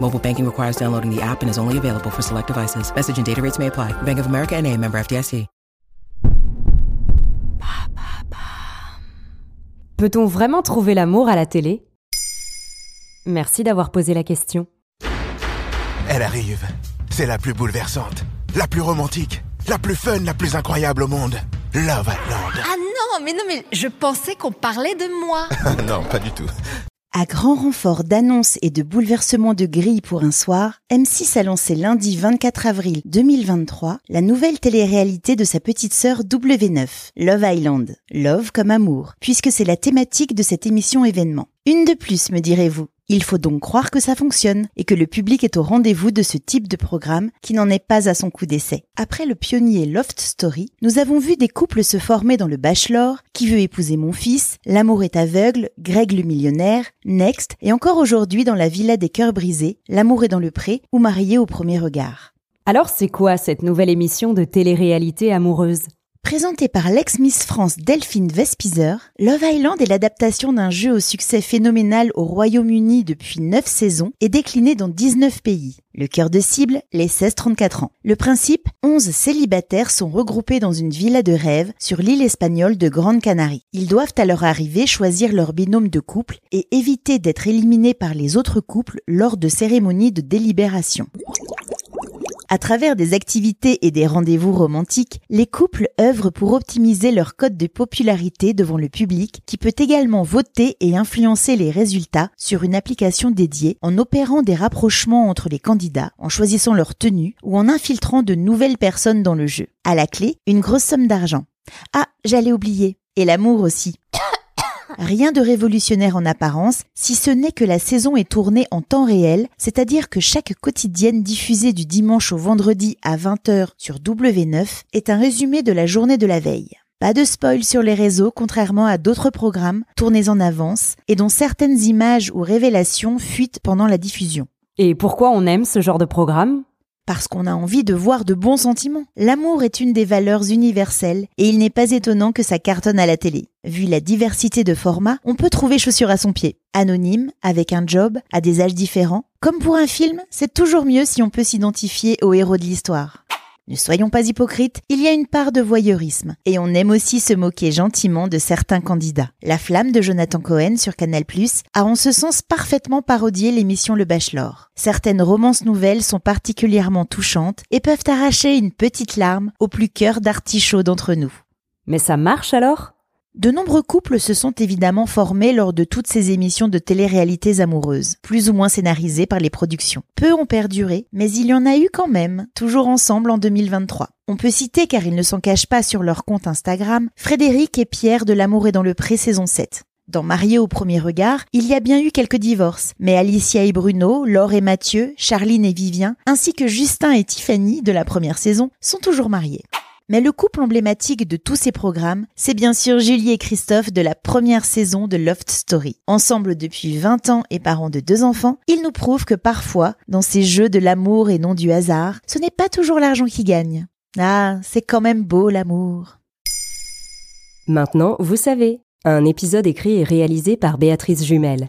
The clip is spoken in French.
Mobile banking requires downloading the app and is only available for select devices. Message and data rates may apply. Bank of America and a member FDIC. Peut-on vraiment trouver l'amour à la télé? Merci d'avoir posé la question. Elle arrive. C'est la plus bouleversante, la plus romantique, la plus fun, la plus incroyable au monde. Love Island. Ah non, mais non, mais je pensais qu'on parlait de moi. non, pas du tout. À grand renfort d'annonces et de bouleversements de grilles pour un soir, M6 a lancé lundi 24 avril 2023 la nouvelle télé-réalité de sa petite sœur W9, Love Island. Love comme amour, puisque c'est la thématique de cette émission événement. Une de plus, me direz-vous. Il faut donc croire que ça fonctionne et que le public est au rendez-vous de ce type de programme qui n'en est pas à son coup d'essai. Après le pionnier Loft Story, nous avons vu des couples se former dans le Bachelor, Qui veut épouser mon fils, L'amour est aveugle, Greg le millionnaire, Next et encore aujourd'hui dans la Villa des cœurs brisés, L'amour est dans le pré ou Marié au premier regard. Alors c'est quoi cette nouvelle émission de télé-réalité amoureuse? Présentée par l'ex-Miss France Delphine Vespizer, Love Island est l'adaptation d'un jeu au succès phénoménal au Royaume-Uni depuis 9 saisons et décliné dans 19 pays. Le cœur de cible, les 16-34 ans. Le principe, 11 célibataires sont regroupés dans une villa de rêve sur l'île espagnole de Grande Canarie. Ils doivent à leur arrivée choisir leur binôme de couple et éviter d'être éliminés par les autres couples lors de cérémonies de délibération. À travers des activités et des rendez-vous romantiques, les couples œuvrent pour optimiser leur code de popularité devant le public qui peut également voter et influencer les résultats sur une application dédiée en opérant des rapprochements entre les candidats, en choisissant leur tenue ou en infiltrant de nouvelles personnes dans le jeu. À la clé, une grosse somme d'argent. Ah, j'allais oublier. Et l'amour aussi. Rien de révolutionnaire en apparence, si ce n'est que la saison est tournée en temps réel, c'est-à-dire que chaque quotidienne diffusée du dimanche au vendredi à 20h sur W9 est un résumé de la journée de la veille. Pas de spoil sur les réseaux, contrairement à d'autres programmes tournés en avance et dont certaines images ou révélations fuitent pendant la diffusion. Et pourquoi on aime ce genre de programme? Parce qu'on a envie de voir de bons sentiments. L'amour est une des valeurs universelles et il n'est pas étonnant que ça cartonne à la télé. Vu la diversité de formats, on peut trouver chaussure à son pied. Anonyme, avec un job, à des âges différents. Comme pour un film, c'est toujours mieux si on peut s'identifier au héros de l'histoire. Ne soyons pas hypocrites, il y a une part de voyeurisme, et on aime aussi se moquer gentiment de certains candidats. La flamme de Jonathan Cohen sur Canal+, a en ce sens parfaitement parodié l'émission Le Bachelor. Certaines romances nouvelles sont particulièrement touchantes et peuvent arracher une petite larme au plus cœur d'artichaut d'entre nous. Mais ça marche alors? De nombreux couples se sont évidemment formés lors de toutes ces émissions de télé-réalités amoureuses, plus ou moins scénarisées par les productions. Peu ont perduré, mais il y en a eu quand même, toujours ensemble en 2023. On peut citer, car ils ne s'en cachent pas sur leur compte Instagram, Frédéric et Pierre de L'amour est dans le pré saison 7. Dans Marié au premier regard, il y a bien eu quelques divorces, mais Alicia et Bruno, Laure et Mathieu, Charline et Vivien, ainsi que Justin et Tiffany de la première saison, sont toujours mariés. Mais le couple emblématique de tous ces programmes, c'est bien sûr Julie et Christophe de la première saison de Loft Story. Ensemble depuis 20 ans et parents de deux enfants, ils nous prouvent que parfois, dans ces jeux de l'amour et non du hasard, ce n'est pas toujours l'argent qui gagne. Ah, c'est quand même beau l'amour. Maintenant, vous savez, un épisode écrit et réalisé par Béatrice Jumel.